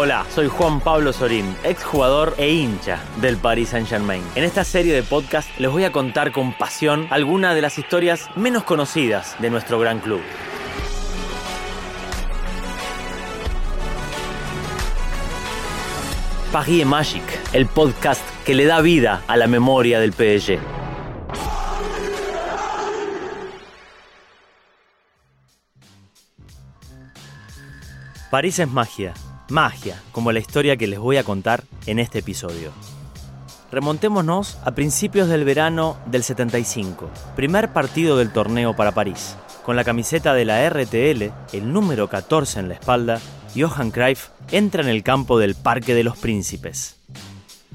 Hola, soy Juan Pablo Sorín, exjugador e hincha del Paris Saint-Germain. En esta serie de podcast les voy a contar con pasión algunas de las historias menos conocidas de nuestro gran club. Paris Magic, el podcast que le da vida a la memoria del PSG. París es magia, magia, como la historia que les voy a contar en este episodio. Remontémonos a principios del verano del 75, primer partido del torneo para París. Con la camiseta de la RTL, el número 14 en la espalda, Johan Cruyff entra en el campo del Parque de los Príncipes.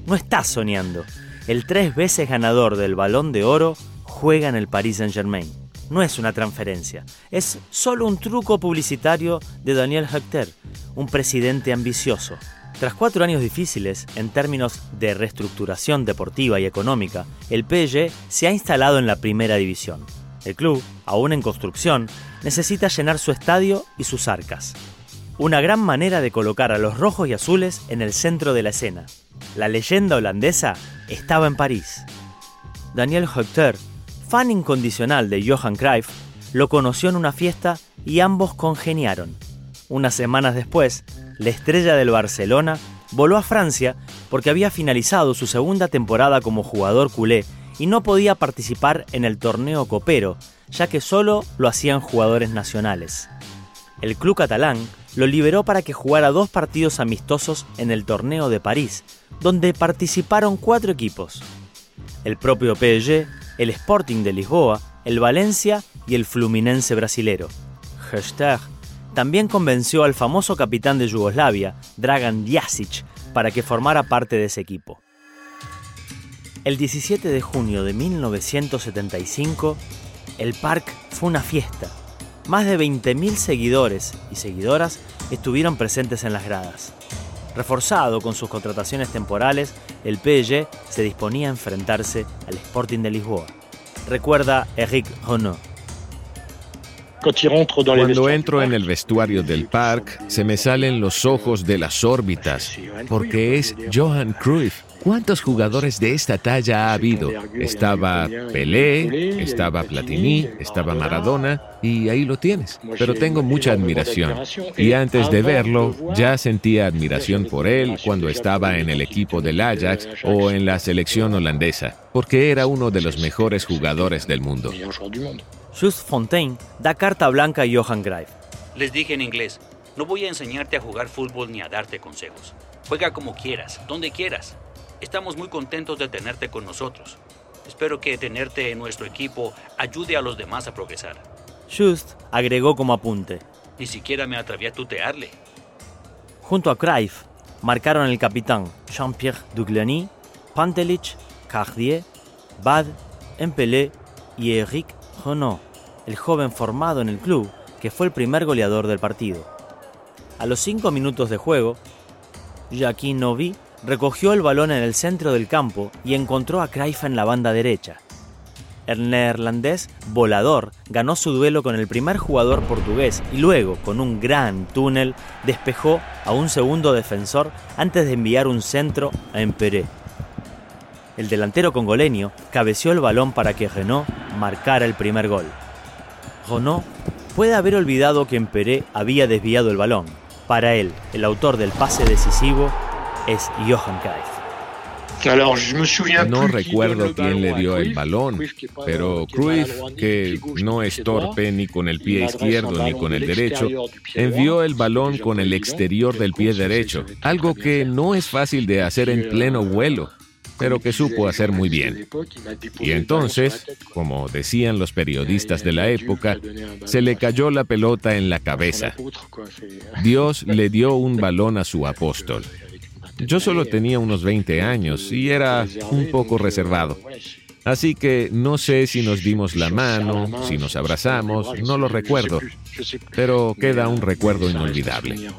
No está soñando. El tres veces ganador del Balón de Oro juega en el Paris Saint-Germain. No es una transferencia, es solo un truco publicitario de Daniel Hector, un presidente ambicioso. Tras cuatro años difíciles en términos de reestructuración deportiva y económica, el PSG se ha instalado en la primera división. El club, aún en construcción, necesita llenar su estadio y sus arcas. Una gran manera de colocar a los rojos y azules en el centro de la escena. La leyenda holandesa estaba en París. Daniel Hector, fan incondicional de Johan Cruyff, lo conoció en una fiesta y ambos congeniaron. Unas semanas después, la estrella del Barcelona voló a Francia porque había finalizado su segunda temporada como jugador culé y no podía participar en el torneo copero, ya que solo lo hacían jugadores nacionales. El club catalán lo liberó para que jugara dos partidos amistosos en el torneo de París, donde participaron cuatro equipos. El propio PSG, el Sporting de Lisboa, el Valencia y el Fluminense brasilero. Hashtag también convenció al famoso capitán de Yugoslavia, Dragan Jasic, para que formara parte de ese equipo. El 17 de junio de 1975, el Parc fue una fiesta. Más de 20.000 seguidores y seguidoras estuvieron presentes en las gradas. Reforzado con sus contrataciones temporales, el PSG se disponía a enfrentarse al Sporting de Lisboa. Recuerda Eric Renaud. Cuando entro en el vestuario del parque, se me salen los ojos de las órbitas, porque es Johan Cruyff. ¿Cuántos jugadores de esta talla ha habido? Estaba Pelé, estaba Platini, estaba Maradona y ahí lo tienes. Pero tengo mucha admiración. Y antes de verlo, ya sentía admiración por él cuando estaba en el equipo del Ajax o en la selección holandesa, porque era uno de los mejores jugadores del mundo. Just Fontaine da carta blanca a Johan Cruyff. Les dije en inglés, no voy a enseñarte a jugar fútbol ni a darte consejos. Juega como quieras, donde quieras. Estamos muy contentos de tenerte con nosotros. Espero que tenerte en nuestro equipo ayude a los demás a progresar. Just agregó como apunte. Ni siquiera me atreví a tutearle. Junto a Cruyff, marcaron el capitán Jean-Pierre Duglany, Pantelich, Cardier, Bad, Empelé y Eric Renaud, el joven formado en el club que fue el primer goleador del partido. A los cinco minutos de juego, Jacquin Novi recogió el balón en el centro del campo y encontró a Cruyff en la banda derecha. El neerlandés volador ganó su duelo con el primer jugador portugués y luego, con un gran túnel, despejó a un segundo defensor antes de enviar un centro a Emperé. El delantero congoleño cabeció el balón para que Renault marcara el primer gol. Renault puede haber olvidado que Emperé había desviado el balón. Para él, el autor del pase decisivo es Johan Cruyff. No recuerdo quién le dio el balón, pero Cruyff, que no es torpe ni con el pie izquierdo ni con el derecho, envió el balón con el exterior del pie derecho, algo que no es fácil de hacer en pleno vuelo pero que supo hacer muy bien. Y entonces, como decían los periodistas de la época, se le cayó la pelota en la cabeza. Dios le dio un balón a su apóstol. Yo solo tenía unos 20 años y era un poco reservado. Así que no sé si nos dimos la mano, si nos abrazamos, no lo recuerdo, pero queda un recuerdo inolvidable.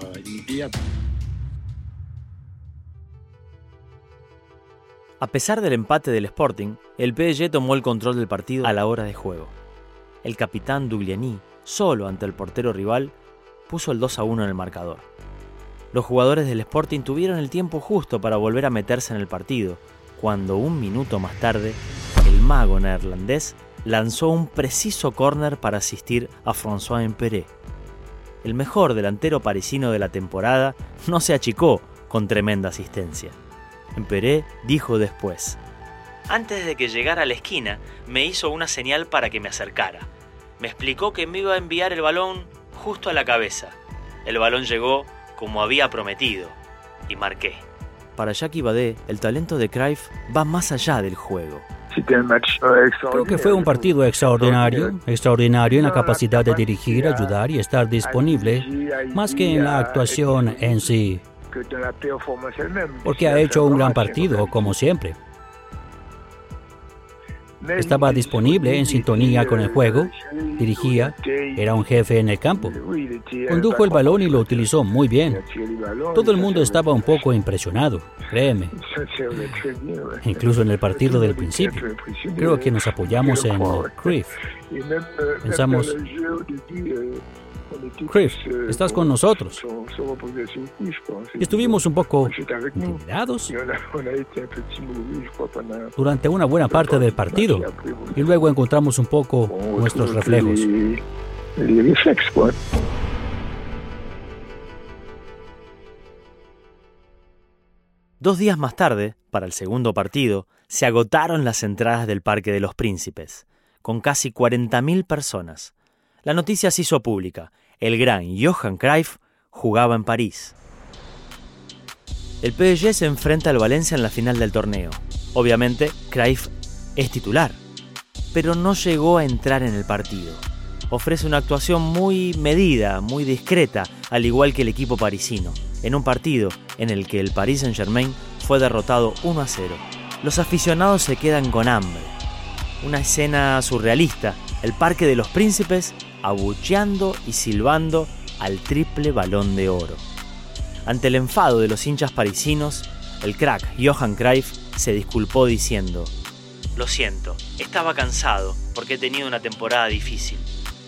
A pesar del empate del Sporting, el PSG tomó el control del partido a la hora de juego. El capitán Dugliani, solo ante el portero rival, puso el 2 a 1 en el marcador. Los jugadores del Sporting tuvieron el tiempo justo para volver a meterse en el partido, cuando un minuto más tarde, el mago neerlandés lanzó un preciso córner para asistir a François Empéré. El mejor delantero parisino de la temporada no se achicó con tremenda asistencia. Empéré dijo después, antes de que llegara a la esquina, me hizo una señal para que me acercara. Me explicó que me iba a enviar el balón justo a la cabeza. El balón llegó como había prometido y marqué. Para Jackie Badé, el talento de Cruyff va más allá del juego. Creo que fue un partido extraordinario, extraordinario en la capacidad de dirigir, ayudar y estar disponible, más que en la actuación en sí, porque ha hecho un gran partido, como siempre. Estaba disponible en sintonía con el juego, dirigía, era un jefe en el campo. Condujo el balón y lo utilizó muy bien. Todo el mundo estaba un poco impresionado, créeme. Incluso en el partido del principio. Creo que nos apoyamos en Cruyff. Pensamos, Chris, estás con nosotros. Estuvimos un poco intimidados durante una buena parte del partido y luego encontramos un poco nuestros reflejos. Dos días más tarde, para el segundo partido, se agotaron las entradas del Parque de los Príncipes, con casi 40.000 personas. La noticia se hizo pública. El gran Johan Cruyff jugaba en París. El PSG se enfrenta al Valencia en la final del torneo. Obviamente, Cruyff es titular, pero no llegó a entrar en el partido. Ofrece una actuación muy medida, muy discreta, al igual que el equipo parisino, en un partido en el que el Paris Saint-Germain fue derrotado 1 a 0. Los aficionados se quedan con hambre. Una escena surrealista, el Parque de los Príncipes abucheando y silbando al triple balón de oro. Ante el enfado de los hinchas parisinos, el crack Johan Cruyff se disculpó diciendo, Lo siento, estaba cansado porque he tenido una temporada difícil.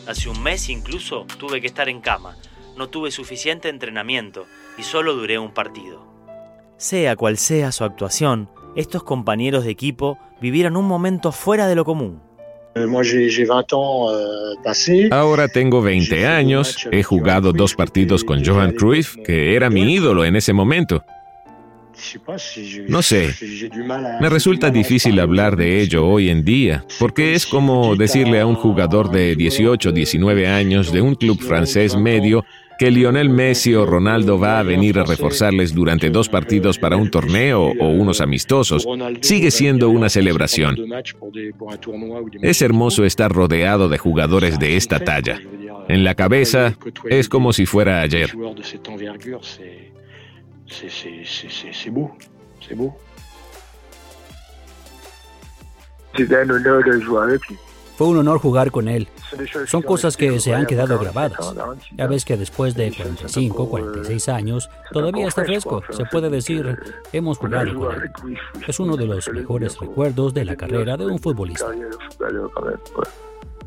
Hace un mes incluso tuve que estar en cama, no tuve suficiente entrenamiento y solo duré un partido. Sea cual sea su actuación, estos compañeros de equipo vivieron un momento fuera de lo común. Euh, Ahora tengo 20 años, he jugado dos partidos con Johan Cruyff, que era mi ídolo en ese momento. No sé, me resulta difícil hablar de ello hoy en día, porque es como decirle a un jugador de 18, 19 años de un club francés medio que Lionel Messi o Ronaldo va a venir a reforzarles durante dos partidos para un torneo o unos amistosos, sigue siendo una celebración. Es hermoso estar rodeado de jugadores de esta talla. En la cabeza es como si fuera ayer. Fue un honor jugar con él. Son cosas que se han quedado grabadas. Ya ves que después de 45, 46 años, todavía está fresco. Se puede decir, hemos jugado con él. Es uno de los mejores recuerdos de la carrera de un futbolista.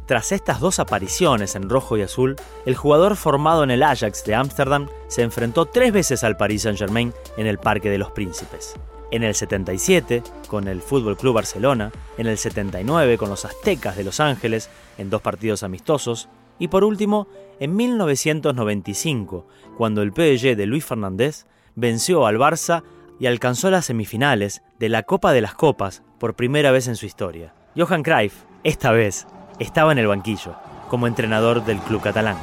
Tras estas dos apariciones en rojo y azul, el jugador formado en el Ajax de Ámsterdam se enfrentó tres veces al Paris Saint-Germain en el Parque de los Príncipes en el 77 con el Fútbol Club Barcelona, en el 79 con los Aztecas de Los Ángeles en dos partidos amistosos y por último en 1995 cuando el PSG de Luis Fernández venció al Barça y alcanzó las semifinales de la Copa de las Copas por primera vez en su historia. Johan Cruyff, esta vez, estaba en el banquillo como entrenador del club catalán.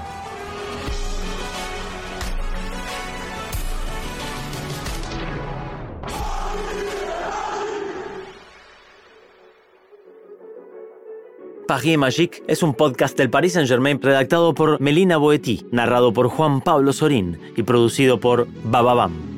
Paris Magique es un podcast del Paris Saint-Germain redactado por Melina Boetti, narrado por Juan Pablo Sorín y producido por Bababam.